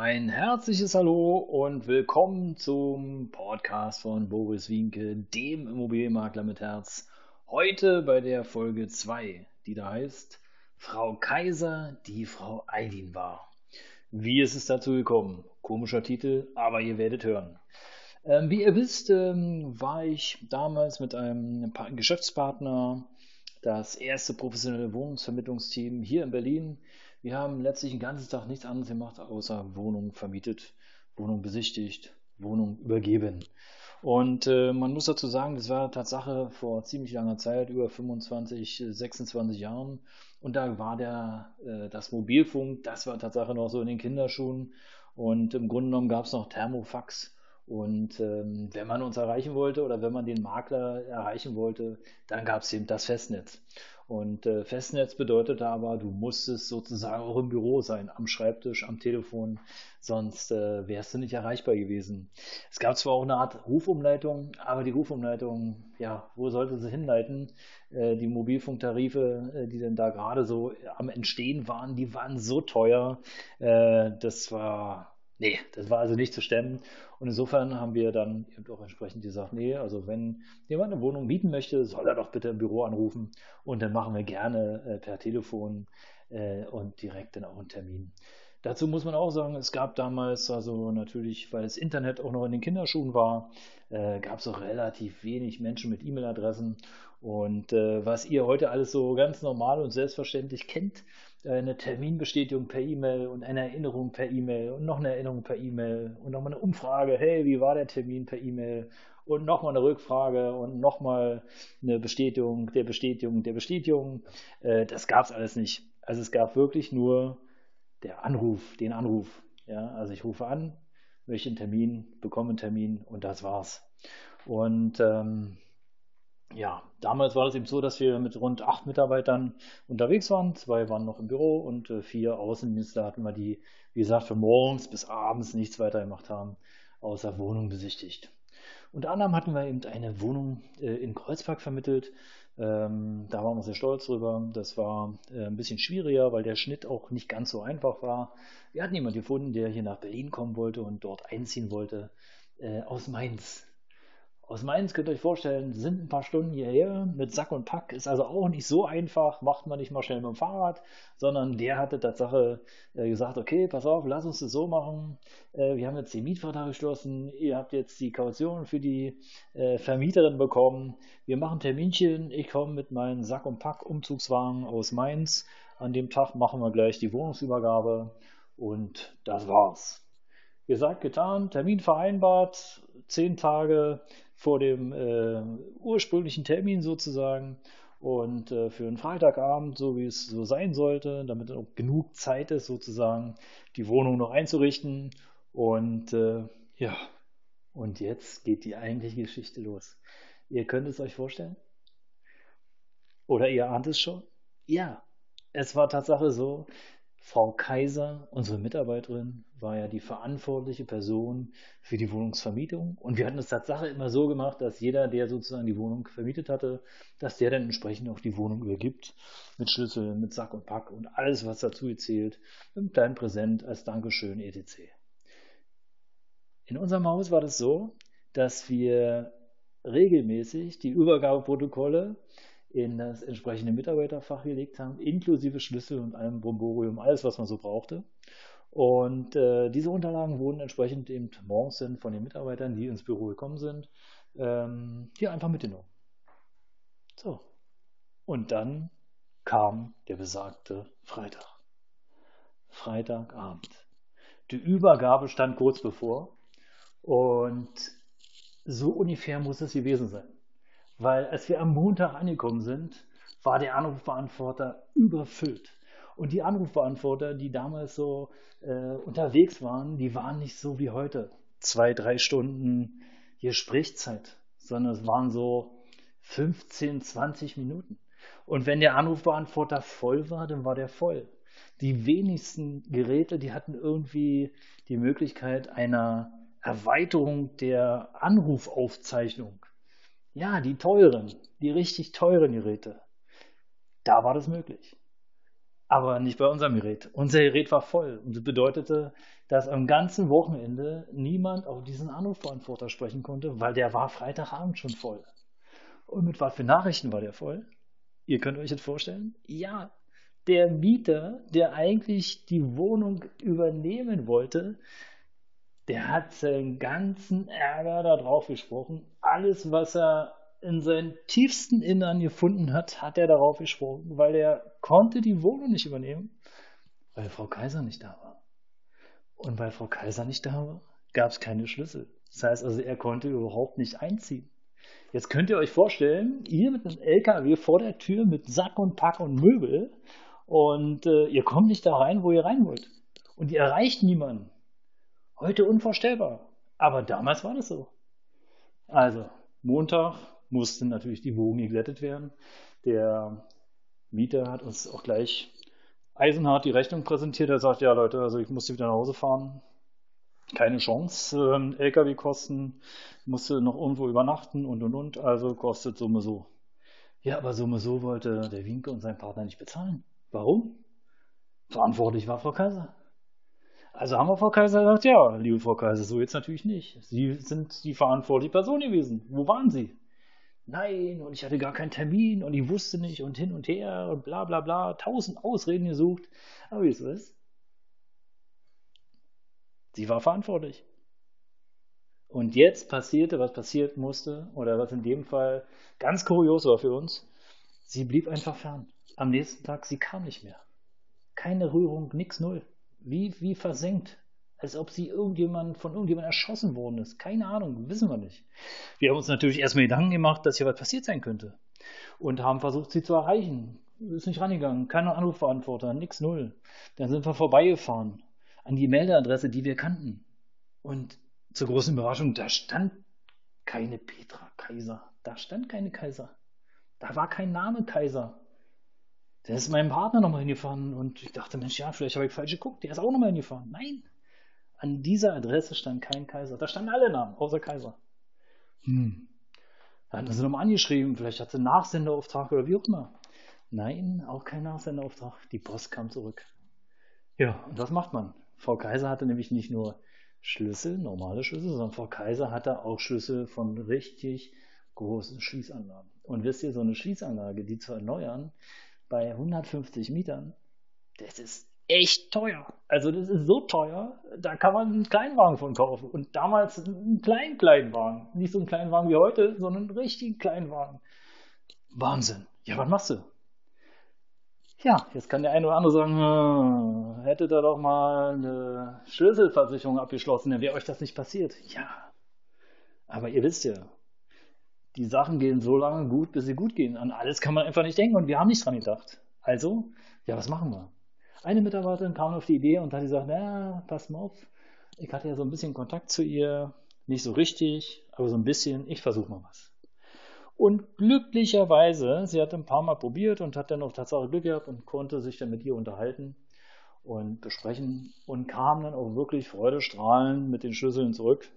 Ein herzliches Hallo und willkommen zum Podcast von Boris Wienke, dem Immobilienmakler mit Herz. Heute bei der Folge 2, die da heißt Frau Kaiser, die Frau Eilin war. Wie ist es dazu gekommen? Komischer Titel, aber ihr werdet hören. Ähm, wie ihr wisst, ähm, war ich damals mit einem Geschäftspartner das erste professionelle Wohnungsvermittlungsteam hier in Berlin wir haben letztlich den ganzen Tag nichts anderes gemacht, außer Wohnung vermietet, Wohnung besichtigt, Wohnung übergeben. Und äh, man muss dazu sagen, das war Tatsache vor ziemlich langer Zeit, über 25, 26 Jahren. Und da war der, äh, das Mobilfunk, das war Tatsache noch so in den Kinderschuhen. Und im Grunde genommen gab es noch Thermofax. Und ähm, wenn man uns erreichen wollte oder wenn man den Makler erreichen wollte, dann gab es eben das Festnetz. Und äh, Festnetz bedeutete aber, du musstest sozusagen auch im Büro sein, am Schreibtisch, am Telefon, sonst äh, wärst du nicht erreichbar gewesen. Es gab zwar auch eine Art Rufumleitung, aber die Rufumleitung, ja, wo sollte sie hinleiten? Äh, die Mobilfunktarife, äh, die denn da gerade so am Entstehen waren, die waren so teuer. Äh, das war Nee, das war also nicht zu stemmen. Und insofern haben wir dann eben auch entsprechend gesagt, nee, also wenn jemand eine Wohnung mieten möchte, soll er doch bitte im Büro anrufen und dann machen wir gerne äh, per Telefon äh, und direkt dann auch einen Termin. Dazu muss man auch sagen, es gab damals, also natürlich, weil das Internet auch noch in den Kinderschuhen war, äh, gab es auch relativ wenig Menschen mit E-Mail-Adressen. Und äh, was ihr heute alles so ganz normal und selbstverständlich kennt, eine Terminbestätigung per E-Mail und eine Erinnerung per E-Mail und noch eine Erinnerung per E-Mail und nochmal eine Umfrage, hey, wie war der Termin per E-Mail und nochmal eine Rückfrage und nochmal eine Bestätigung der Bestätigung der Bestätigung. Äh, das gab es alles nicht. Also es gab wirklich nur der Anruf, den Anruf. Ja, also ich rufe an, möchte einen Termin, bekomme einen Termin und das war's. Und ähm, ja, damals war es eben so, dass wir mit rund acht Mitarbeitern unterwegs waren. Zwei waren noch im Büro und äh, vier Außendienste hatten wir, die, wie gesagt, von morgens bis abends nichts weiter gemacht haben, außer Wohnung besichtigt. Unter anderem hatten wir eben eine Wohnung äh, in Kreuzberg vermittelt. Ähm, da waren wir sehr stolz drüber. Das war äh, ein bisschen schwieriger, weil der Schnitt auch nicht ganz so einfach war. Wir hatten jemanden gefunden, der hier nach Berlin kommen wollte und dort einziehen wollte, äh, aus Mainz. Aus Mainz könnt ihr euch vorstellen, sind ein paar Stunden hierher. Mit Sack und Pack, ist also auch nicht so einfach, macht man nicht mal schnell mit dem Fahrrad, sondern der hatte Tatsache äh, gesagt, okay, pass auf, lass uns das so machen, äh, wir haben jetzt den Mietvertrag geschlossen, ihr habt jetzt die Kaution für die äh, Vermieterin bekommen, wir machen Terminchen, ich komme mit meinem Sack und Pack Umzugswagen aus Mainz, an dem Tag machen wir gleich die Wohnungsübergabe. Und das war's. Gesagt, getan, Termin vereinbart, zehn Tage vor dem äh, ursprünglichen Termin sozusagen und äh, für einen Freitagabend, so wie es so sein sollte, damit auch genug Zeit ist sozusagen, die Wohnung noch einzurichten. Und äh, ja, und jetzt geht die eigentliche Geschichte los. Ihr könnt es euch vorstellen? Oder ihr ahnt es schon? Ja, es war Tatsache so, Frau Kaiser, unsere Mitarbeiterin, war ja die verantwortliche Person für die Wohnungsvermietung. Und wir hatten es Tatsache immer so gemacht, dass jeder, der sozusagen die Wohnung vermietet hatte, dass der dann entsprechend auch die Wohnung übergibt. Mit Schlüssel, mit Sack und Pack und alles, was dazu zählt. Mit einem kleinen Präsent als Dankeschön, etc. In unserem Haus war das so, dass wir regelmäßig die Übergabeprotokolle in das entsprechende Mitarbeiterfach gelegt haben, inklusive Schlüssel und allem Bromborium, alles, was man so brauchte. Und äh, diese Unterlagen wurden entsprechend eben morgens dann von den Mitarbeitern, die ins Büro gekommen sind, ähm, hier einfach mitgenommen. So. Und dann kam der besagte Freitag. Freitagabend. Die Übergabe stand kurz bevor und so ungefähr muss es gewesen sein. Weil als wir am Montag angekommen sind, war der Anrufbeantworter überfüllt. Und die Anrufbeantworter, die damals so äh, unterwegs waren, die waren nicht so wie heute. Zwei, drei Stunden Gesprächszeit, sondern es waren so 15, 20 Minuten. Und wenn der Anrufbeantworter voll war, dann war der voll. Die wenigsten Geräte, die hatten irgendwie die Möglichkeit einer Erweiterung der Anrufaufzeichnung. Ja, die teuren, die richtig teuren Geräte. Da war das möglich. Aber nicht bei unserem Gerät. Unser Gerät war voll. Und das bedeutete, dass am ganzen Wochenende niemand auf diesen Anrufbeantworter sprechen konnte, weil der war Freitagabend schon voll. Und mit was für Nachrichten war der voll? Ihr könnt euch das vorstellen? Ja, der Mieter, der eigentlich die Wohnung übernehmen wollte, der hat seinen ganzen Ärger darauf gesprochen. Alles, was er in seinem tiefsten Innern gefunden hat, hat er darauf gesprochen, weil er konnte die Wohnung nicht übernehmen, weil Frau Kaiser nicht da war. Und weil Frau Kaiser nicht da war, gab es keine Schlüssel. Das heißt also, er konnte überhaupt nicht einziehen. Jetzt könnt ihr euch vorstellen, ihr mit einem LKW vor der Tür mit Sack und Pack und Möbel und äh, ihr kommt nicht da rein, wo ihr rein wollt. Und ihr erreicht niemanden. Heute unvorstellbar. Aber damals war das so. Also, Montag mussten natürlich die Wogen geglättet werden. Der Mieter hat uns auch gleich eisenhart die Rechnung präsentiert. Er sagt, ja Leute, also ich musste wieder nach Hause fahren. Keine Chance. Ähm, LKW-Kosten, musste noch irgendwo übernachten und und und. Also kostet Summe so. Ja, aber Summe so wollte der Winke und sein Partner nicht bezahlen. Warum? Verantwortlich war Frau Kaiser. Also haben wir Frau Kaiser gesagt, ja, liebe Frau Kaiser, so jetzt natürlich nicht. Sie sind die verantwortliche Person gewesen. Wo waren Sie? Nein, und ich hatte gar keinen Termin und ich wusste nicht und hin und her und bla bla bla, tausend Ausreden gesucht. Aber wie es so ist, sie war verantwortlich. Und jetzt passierte, was passiert musste, oder was in dem Fall ganz kurios war für uns, sie blieb einfach fern. Am nächsten Tag, sie kam nicht mehr. Keine Rührung, nix, null. Wie, wie versenkt als ob sie irgendjemand von irgendjemand erschossen worden ist. Keine Ahnung, wissen wir nicht. Wir haben uns natürlich erstmal Gedanken gemacht, dass hier was passiert sein könnte. Und haben versucht, sie zu erreichen. Ist nicht rangegangen, keiner Anrufverantworter, nix null. Dann sind wir vorbeigefahren an die Meldeadresse, die wir kannten. Und zur großen Überraschung, da stand keine Petra Kaiser. Da stand keine Kaiser. Da war kein Name Kaiser. Der ist meinem Partner nochmal hingefahren und ich dachte, Mensch, ja, vielleicht habe ich falsch geguckt. Der ist auch nochmal hingefahren. Nein, an dieser Adresse stand kein Kaiser. Da standen alle Namen, außer Kaiser. Hm. Da hatten sie nochmal angeschrieben, vielleicht hat sie einen Nachsenderauftrag oder wie auch immer. Nein, auch kein Nachsenderauftrag. Die Post kam zurück. Ja, und was macht man? Frau Kaiser hatte nämlich nicht nur Schlüssel, normale Schlüssel, sondern Frau Kaiser hatte auch Schlüssel von richtig großen Schließanlagen. Und wisst ihr, so eine Schließanlage, die zu erneuern, bei 150 Mietern, das ist echt teuer. Also das ist so teuer, da kann man einen Kleinwagen von kaufen. Und damals einen kleinen Kleinwagen. Nicht so einen Kleinwagen wie heute, sondern einen richtigen Kleinwagen. Wahnsinn. Ja, was machst du? Ja, jetzt kann der eine oder andere sagen, hm, hätte da doch mal eine Schlüsselversicherung abgeschlossen, dann wäre euch das nicht passiert. Ja, aber ihr wisst ja, die Sachen gehen so lange gut, bis sie gut gehen. An alles kann man einfach nicht denken und wir haben nicht dran gedacht. Also, ja, was machen wir? Eine Mitarbeiterin kam auf die Idee und hat gesagt, na, pass mal auf, ich hatte ja so ein bisschen Kontakt zu ihr, nicht so richtig, aber so ein bisschen, ich versuche mal was. Und glücklicherweise, sie hat ein paar Mal probiert und hat dann auch Tatsache Glück gehabt und konnte sich dann mit ihr unterhalten und besprechen und kam dann auch wirklich freudestrahlend mit den Schlüsseln zurück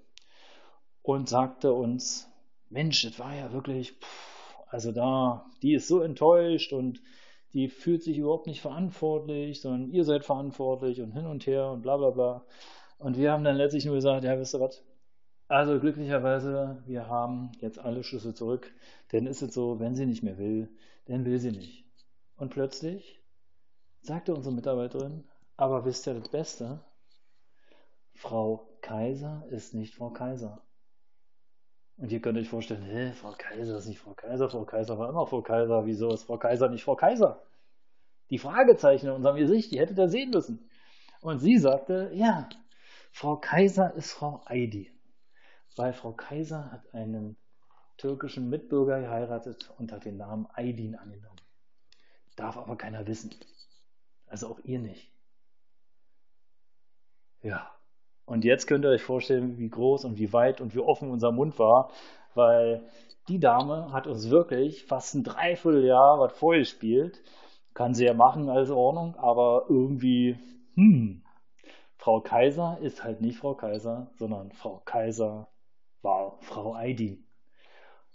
und sagte uns, Mensch, das war ja wirklich, pff, also da, die ist so enttäuscht und die fühlt sich überhaupt nicht verantwortlich, sondern ihr seid verantwortlich und hin und her und bla bla bla. Und wir haben dann letztlich nur gesagt, ja, wisst ihr was? Also glücklicherweise, wir haben jetzt alle Schlüssel zurück, denn ist es so, wenn sie nicht mehr will, dann will sie nicht. Und plötzlich sagte unsere Mitarbeiterin, aber wisst ihr das Beste? Frau Kaiser ist nicht Frau Kaiser. Und ihr könnt euch vorstellen, hä, Frau Kaiser ist nicht Frau Kaiser, Frau Kaiser war immer Frau Kaiser, wieso ist Frau Kaiser nicht Frau Kaiser? Die Fragezeichen in unserem Gesicht, die hättet ihr sehen müssen. Und sie sagte, ja, Frau Kaiser ist Frau Aidi. Weil Frau Kaiser hat einen türkischen Mitbürger geheiratet und hat den Namen Aydin angenommen. Darf aber keiner wissen. Also auch ihr nicht. Ja, Und jetzt könnt ihr euch vorstellen, wie groß und wie weit und wie offen unser Mund war, weil die Dame hat uns wirklich fast ein Dreivierteljahr was vorgespielt. Kann sie ja machen, alles in Ordnung, aber irgendwie, hm, Frau Kaiser ist halt nicht Frau Kaiser, sondern Frau Kaiser war Frau Aidin.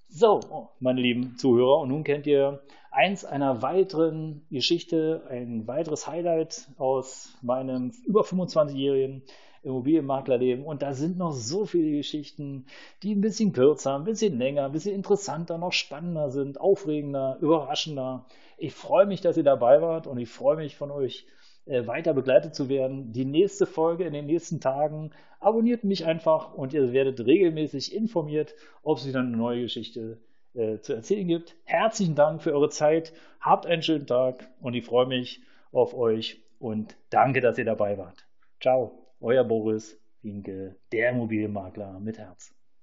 So, meine lieben Zuhörer, und nun kennt ihr eins einer weiteren Geschichte, ein weiteres Highlight aus meinem über 25-jährigen Immobilienmaklerleben. Und da sind noch so viele Geschichten, die ein bisschen kürzer, ein bisschen länger, ein bisschen interessanter, noch spannender sind, aufregender, überraschender. Ich freue mich, dass ihr dabei wart und ich freue mich von euch äh, weiter begleitet zu werden. Die nächste Folge in den nächsten Tagen. Abonniert mich einfach und ihr werdet regelmäßig informiert, ob es wieder eine neue Geschichte äh, zu erzählen gibt. Herzlichen Dank für eure Zeit. Habt einen schönen Tag und ich freue mich auf euch und danke, dass ihr dabei wart. Ciao, euer Boris Winke, der Immobilienmakler mit Herz.